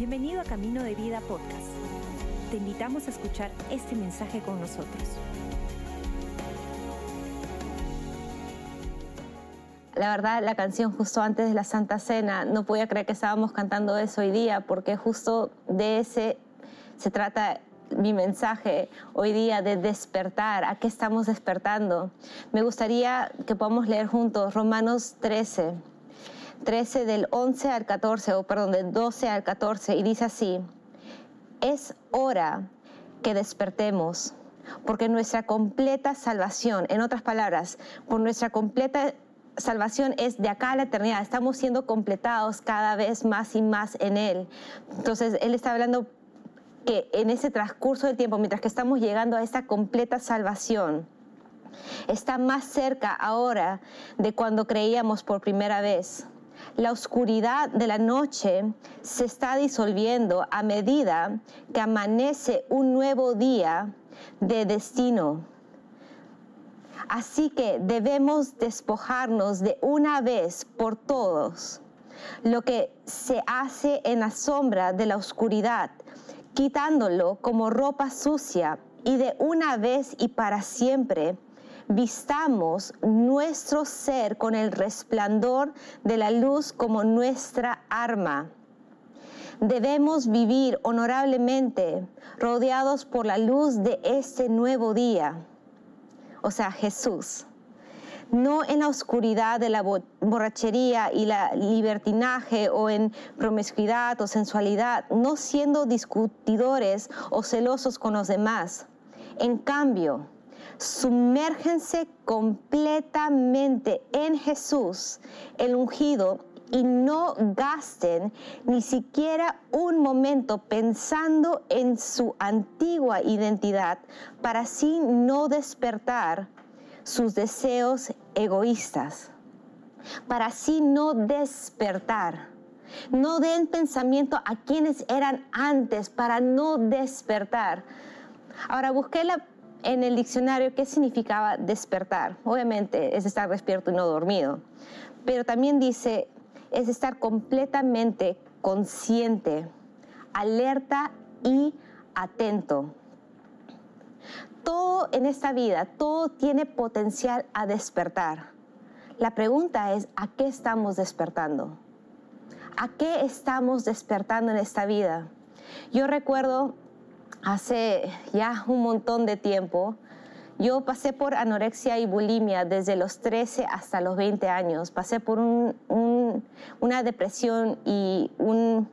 Bienvenido a Camino de Vida Podcast. Te invitamos a escuchar este mensaje con nosotros. La verdad, la canción justo antes de la Santa Cena, no podía creer que estábamos cantando eso hoy día, porque justo de ese se trata mi mensaje hoy día de despertar. ¿A qué estamos despertando? Me gustaría que podamos leer juntos Romanos 13 13 del 11 al 14, o perdón, del 12 al 14, y dice así, es hora que despertemos, porque nuestra completa salvación, en otras palabras, por nuestra completa salvación es de acá a la eternidad, estamos siendo completados cada vez más y más en Él. Entonces, Él está hablando que en ese transcurso del tiempo, mientras que estamos llegando a esta completa salvación, está más cerca ahora de cuando creíamos por primera vez. La oscuridad de la noche se está disolviendo a medida que amanece un nuevo día de destino. Así que debemos despojarnos de una vez por todos lo que se hace en la sombra de la oscuridad, quitándolo como ropa sucia y de una vez y para siempre vistamos nuestro ser con el resplandor de la luz como nuestra arma. Debemos vivir honorablemente rodeados por la luz de este nuevo día, o sea, Jesús. No en la oscuridad de la borrachería y la libertinaje o en promiscuidad o sensualidad, no siendo discutidores o celosos con los demás. En cambio, sumérgense completamente en Jesús, el ungido, y no gasten ni siquiera un momento pensando en su antigua identidad para así no despertar sus deseos egoístas, para así no despertar. No den pensamiento a quienes eran antes para no despertar. Ahora busqué la en el diccionario qué significaba despertar. Obviamente es estar despierto y no dormido, pero también dice es estar completamente consciente, alerta y atento. Todo en esta vida, todo tiene potencial a despertar. La pregunta es, ¿a qué estamos despertando? ¿A qué estamos despertando en esta vida? Yo recuerdo hace ya un montón de tiempo. Yo pasé por anorexia y bulimia desde los 13 hasta los 20 años. Pasé por una depresión y un,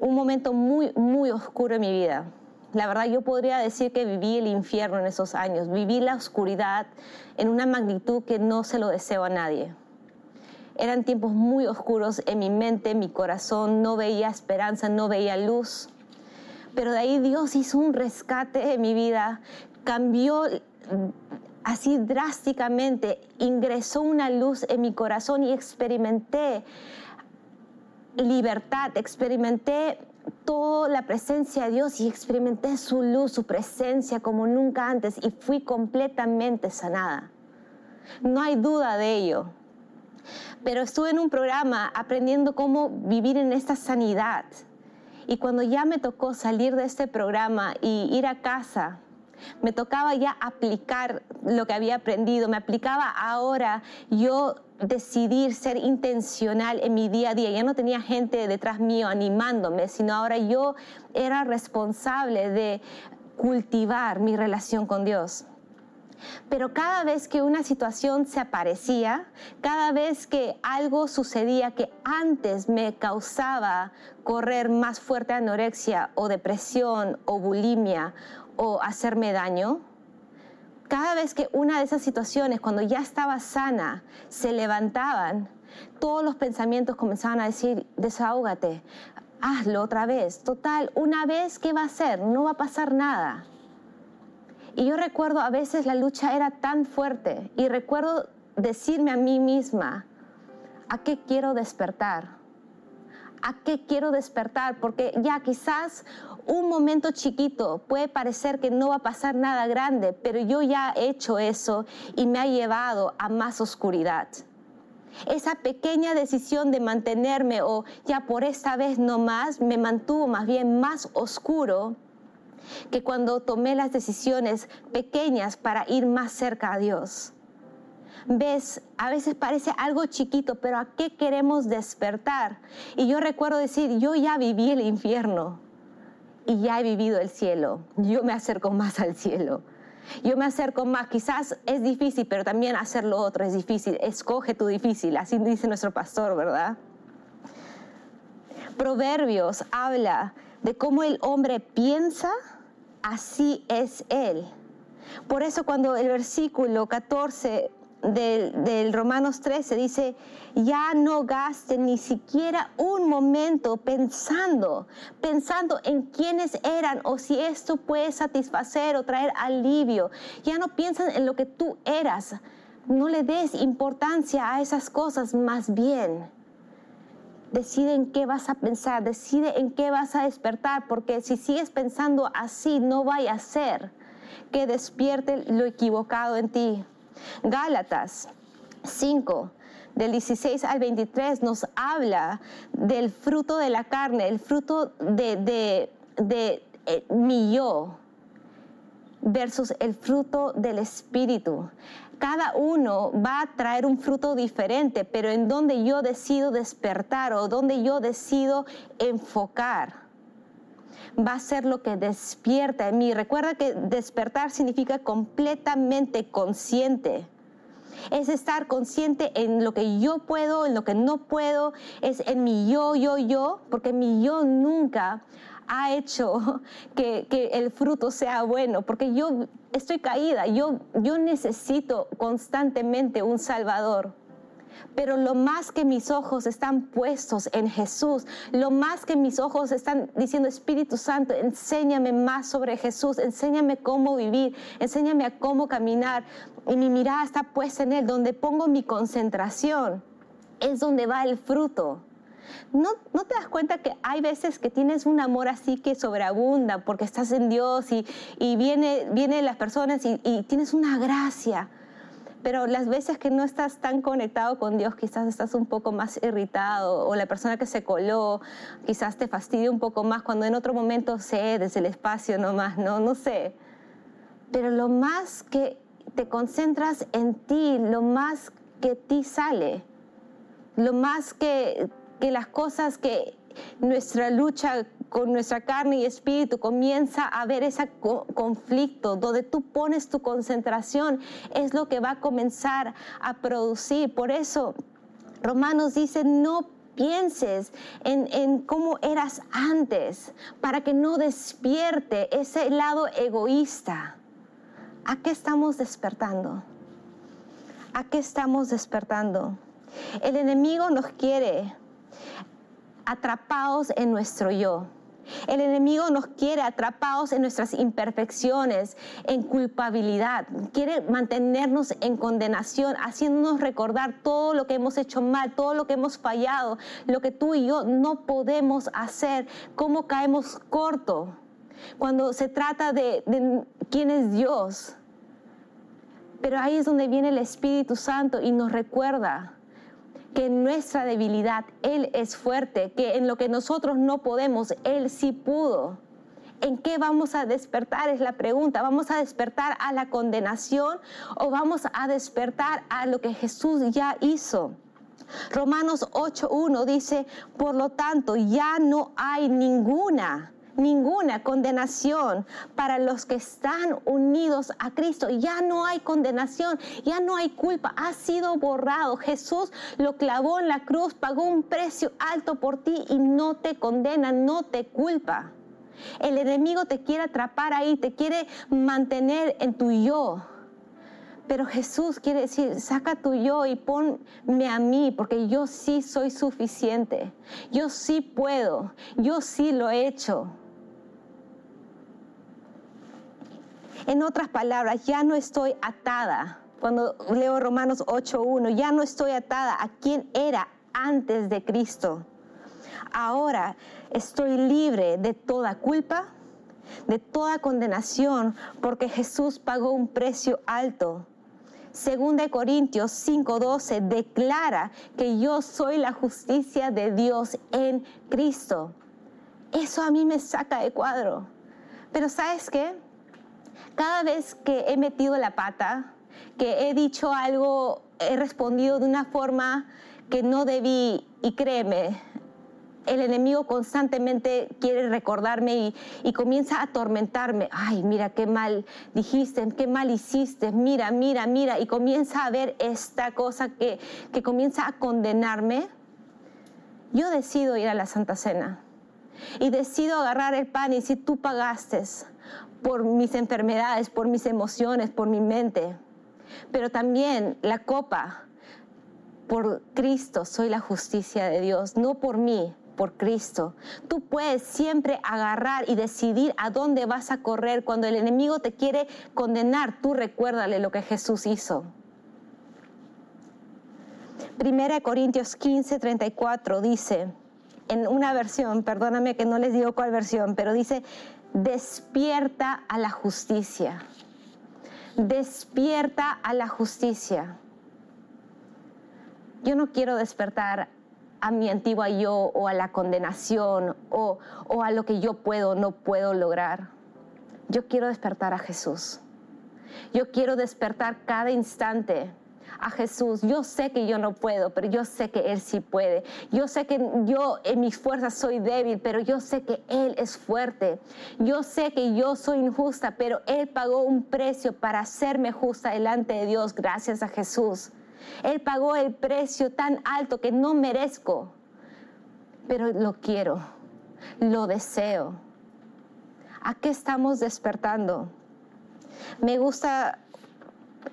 un momento muy, muy oscuro en mi vida. La verdad, yo podría decir que viví el infierno en esos años. Viví la oscuridad en una magnitud que no se lo deseo a nadie. Eran tiempos muy oscuros en mi mente, en mi corazón. No veía esperanza, no veía luz pero de ahí Dios hizo un rescate en mi vida, cambió así drásticamente, ingresó una luz en mi corazón y experimenté libertad, experimenté toda la presencia de Dios y experimenté su luz, su presencia como nunca antes y fui completamente sanada. No hay duda de ello. Pero estuve en un programa aprendiendo cómo vivir en esta sanidad y cuando ya me tocó salir de este programa y ir a casa, me tocaba ya aplicar lo que había aprendido, me aplicaba ahora yo decidir ser intencional en mi día a día. Ya no tenía gente detrás mío animándome, sino ahora yo era responsable de cultivar mi relación con Dios. Pero cada vez que una situación se aparecía, cada vez que algo sucedía que antes me causaba correr más fuerte anorexia o depresión o bulimia o hacerme daño, cada vez que una de esas situaciones, cuando ya estaba sana, se levantaban, todos los pensamientos comenzaban a decir, desahógate, hazlo otra vez. Total, una vez, ¿qué va a hacer? No va a pasar nada. Y yo recuerdo a veces la lucha era tan fuerte y recuerdo decirme a mí misma, ¿a qué quiero despertar? ¿A qué quiero despertar? Porque ya quizás un momento chiquito puede parecer que no va a pasar nada grande, pero yo ya he hecho eso y me ha llevado a más oscuridad. Esa pequeña decisión de mantenerme o ya por esta vez no más, me mantuvo más bien más oscuro que cuando tomé las decisiones pequeñas para ir más cerca a Dios. Ves, a veces parece algo chiquito, pero ¿a qué queremos despertar? Y yo recuerdo decir, yo ya viví el infierno y ya he vivido el cielo. Yo me acerco más al cielo. Yo me acerco más, quizás es difícil, pero también hacer lo otro es difícil. Escoge tu difícil, así dice nuestro pastor, ¿verdad? Proverbios habla de cómo el hombre piensa, así es él. Por eso cuando el versículo 14 del, Romanos 13 dice, ya no gasten ni siquiera un momento pensando, pensando en quiénes eran o si esto puede satisfacer o traer alivio. Ya no piensan en lo que tú eras. No le des importancia a esas cosas, más bien. Decide en qué vas a pensar, decide en qué vas a despertar, porque si sigues pensando así, no vaya a ser que despierte lo equivocado en ti. Gálatas 5, del 16 al 23, nos habla del fruto de la carne, el fruto de, eh, mi yo versus el fruto del espíritu. Cada uno va a traer un fruto diferente, pero en donde yo decido despertar o donde yo decido enfocar va a ser lo que despierta en mí. Recuerda que despertar significa completamente consciente. Es estar consciente en lo que yo puedo, en lo que no puedo, es en mi yo, yo, yo, porque mi yo nunca ha hecho que, el fruto sea bueno, porque yo estoy caída, yo, yo necesito constantemente un Salvador. Pero lo más que mis ojos están puestos en Jesús, lo más que mis ojos están diciendo, Espíritu Santo, enséñame más sobre Jesús, enséñame cómo vivir, enséñame a cómo caminar. Y mi mirada está puesta en Él, donde pongo mi concentración, es donde va el fruto. ¿No, ¿No, te das cuenta que hay veces que tienes un amor así que sobreabunda porque estás en Dios y, y viene, vienen las personas y, tienes una gracia? pero las veces que no estás tan conectado con Dios, quizás estás un poco más irritado o la persona que se coló quizás te fastidia un poco más cuando en otro momento cedes el espacio nomás, no, no sé. Pero lo más que te concentras en ti, lo más que ti sale, lo más que, que las cosas que nuestra lucha con nuestra carne y espíritu comienza a haber ese conflicto donde tú pones tu concentración, es lo que va a comenzar a producir. Por eso Romanos dice, no pienses en, en, cómo eras antes, para que no despierte ese lado egoísta. ¿A qué estamos despertando? ¿A qué estamos despertando? El enemigo nos quiere atrapados en nuestro yo. El enemigo nos quiere atrapados en nuestras imperfecciones, en culpabilidad. Quiere mantenernos en condenación, haciéndonos recordar todo lo que hemos hecho mal, todo lo que hemos fallado, lo que tú y yo no podemos hacer, cómo caemos corto cuando se trata de, de quién es Dios. Pero ahí es donde viene el Espíritu Santo y nos recuerda que en nuestra debilidad Él es fuerte, que en lo que nosotros no podemos, Él sí pudo. ¿En qué vamos a despertar? Es la pregunta. ¿Vamos a despertar a la condenación o vamos a despertar a lo que Jesús ya hizo? Romanos 8.1 dice, por lo tanto, ya no hay ninguna ninguna condenación para los que están unidos a Cristo. Ya no hay condenación, ya no hay culpa, ha sido borrado. Jesús lo clavó en la cruz, pagó un precio alto por ti y no te condena, no te culpa. El enemigo te quiere atrapar ahí, te quiere mantener en tu yo. Pero Jesús quiere decir, saca tu yo y ponme a mí, porque yo sí soy suficiente. Yo sí puedo. Yo sí lo he hecho. En otras palabras, ya no estoy atada. Cuando leo Romanos 8.1, ya no estoy atada a quien era antes de Cristo. Ahora estoy libre de toda culpa, de toda condenación, porque Jesús pagó un precio alto. Segunda de Corintios 5:12 declara que yo soy la justicia de Dios en Cristo. Eso a mí me saca de cuadro. Pero ¿sabes qué? Cada vez que he metido la pata, que he dicho algo, he respondido de una forma que no debí, y créeme, el enemigo constantemente quiere recordarme y, comienza a atormentarme. Ay, mira qué mal dijiste, qué mal hiciste, mira, mira, mira, y comienza a ver esta cosa que, que comienza a condenarme. Yo decido ir a la Santa Cena y decido agarrar el pan y decir, tú pagaste por mis enfermedades, por mis emociones, por mi mente, pero también la copa. Por Cristo soy la justicia de Dios, no por mí, por Cristo. Tú puedes siempre agarrar y decidir a dónde vas a correr. Cuando el enemigo te quiere condenar, tú recuérdale lo que Jesús hizo. Primera Corintios 15, 34 dice, en una versión, perdóname que no les digo cuál versión, pero dice, despierta a la justicia. Despierta a la justicia. Yo no quiero despertar a mi antigua yo o a la condenación o, o a lo que yo puedo o no puedo lograr. Yo quiero despertar a Jesús. Yo quiero despertar cada instante a Jesús. Yo sé que yo no puedo, pero yo sé que Él sí puede. Yo sé que yo en mis fuerzas soy débil, pero yo sé que Él es fuerte. Yo sé que yo soy injusta, pero Él pagó un precio para hacerme justa delante de Dios gracias a Jesús. Él pagó el precio tan alto que no merezco, pero lo quiero, lo deseo. ¿A qué estamos despertando? Me gusta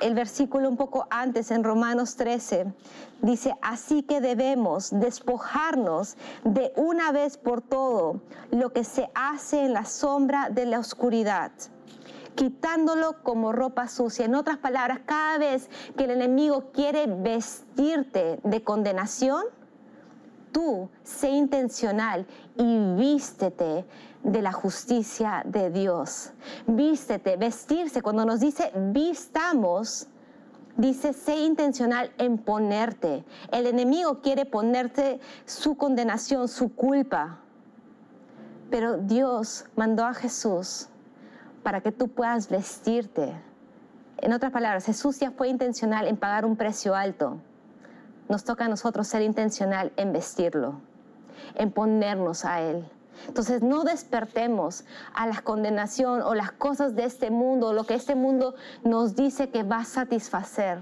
el versículo un poco antes en Romanos 13. Dice, así que debemos despojarnos de una vez por todo lo que se hace en la sombra de la oscuridad quitándolo como ropa sucia. En otras palabras, cada vez que el enemigo quiere vestirte de condenación, tú sé intencional y vístete de la justicia de Dios. Vístete, vestirse. Cuando nos dice vistamos, dice sé intencional en ponerte. El enemigo quiere ponerte su condenación, su culpa. Pero Dios mandó a Jesús para que tú puedas vestirte. En otras palabras, Jesús ya fue intencional en pagar un precio alto. Nos toca a nosotros ser intencional en vestirlo, en ponernos a Él. Entonces no despertemos a la condenación o las cosas de este mundo, lo que este mundo nos dice que va a satisfacer.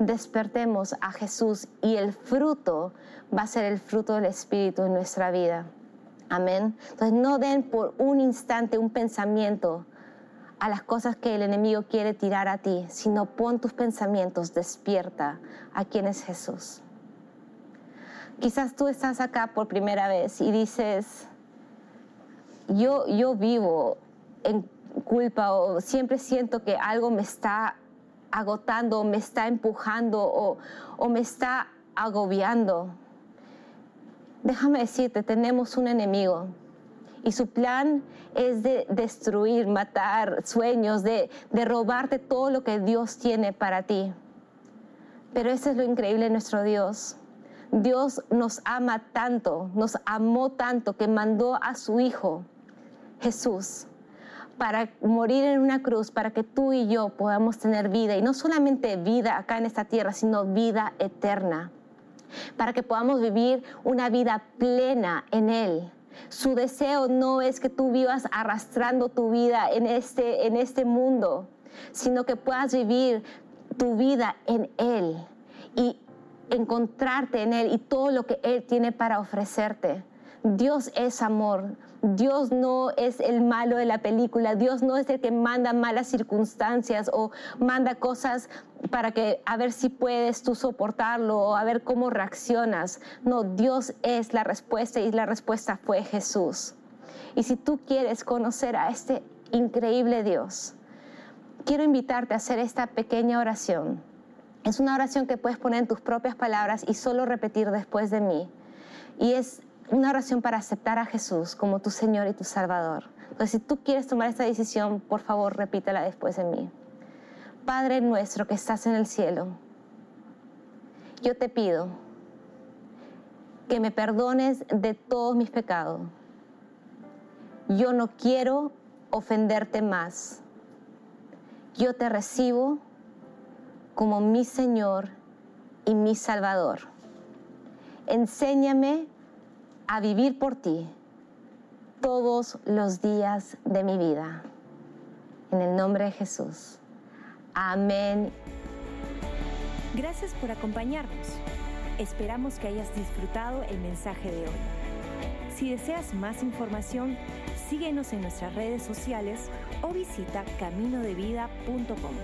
Despertemos a Jesús y el fruto va a ser el fruto del Espíritu en nuestra vida. Amén. Entonces no den por un instante un pensamiento a las cosas que el enemigo quiere tirar a ti, sino pon tus pensamientos, despierta a quién es Jesús. Quizás tú estás acá por primera vez y dices, yo, yo vivo en culpa o siempre siento que algo me está agotando, me está empujando o, o me está agobiando. Déjame decirte, tenemos un enemigo y su plan es de destruir, matar sueños, de, de robarte todo lo que Dios tiene para ti. Pero eso es lo increíble de nuestro Dios. Dios nos ama tanto, nos amó tanto que mandó a su Hijo, Jesús, para morir en una cruz, para que tú y yo podamos tener vida, y no solamente vida acá en esta tierra, sino vida eterna, para que podamos vivir una vida plena en Él, su deseo no es que tú vivas arrastrando tu vida en este, en este mundo, sino que puedas vivir tu vida en Él y encontrarte en Él y todo lo que Él tiene para ofrecerte. Dios es amor. Dios no es el malo de la película. Dios no es el que manda malas circunstancias o manda cosas para que a ver si puedes tú soportarlo o a ver cómo reaccionas. No, Dios es la respuesta y la respuesta fue Jesús. Y si tú quieres conocer a este increíble Dios, quiero invitarte a hacer esta pequeña oración. Es una oración que puedes poner en tus propias palabras y solo repetir después de mí. Y es una oración para aceptar a Jesús como tu Señor y tu Salvador. Entonces, si tú quieres tomar esta decisión, por favor, repítela después de mí. Padre nuestro que estás en el cielo, yo te pido que me perdones de todos mis pecados. Yo no quiero ofenderte más. Yo te recibo como mi Señor y mi Salvador. Enséñame a vivir por ti todos los días de mi vida. En el nombre de Jesús. Amén. Gracias por acompañarnos. Esperamos que hayas disfrutado el mensaje de hoy. Si deseas más información, síguenos en nuestras redes sociales o visita caminodevida.com.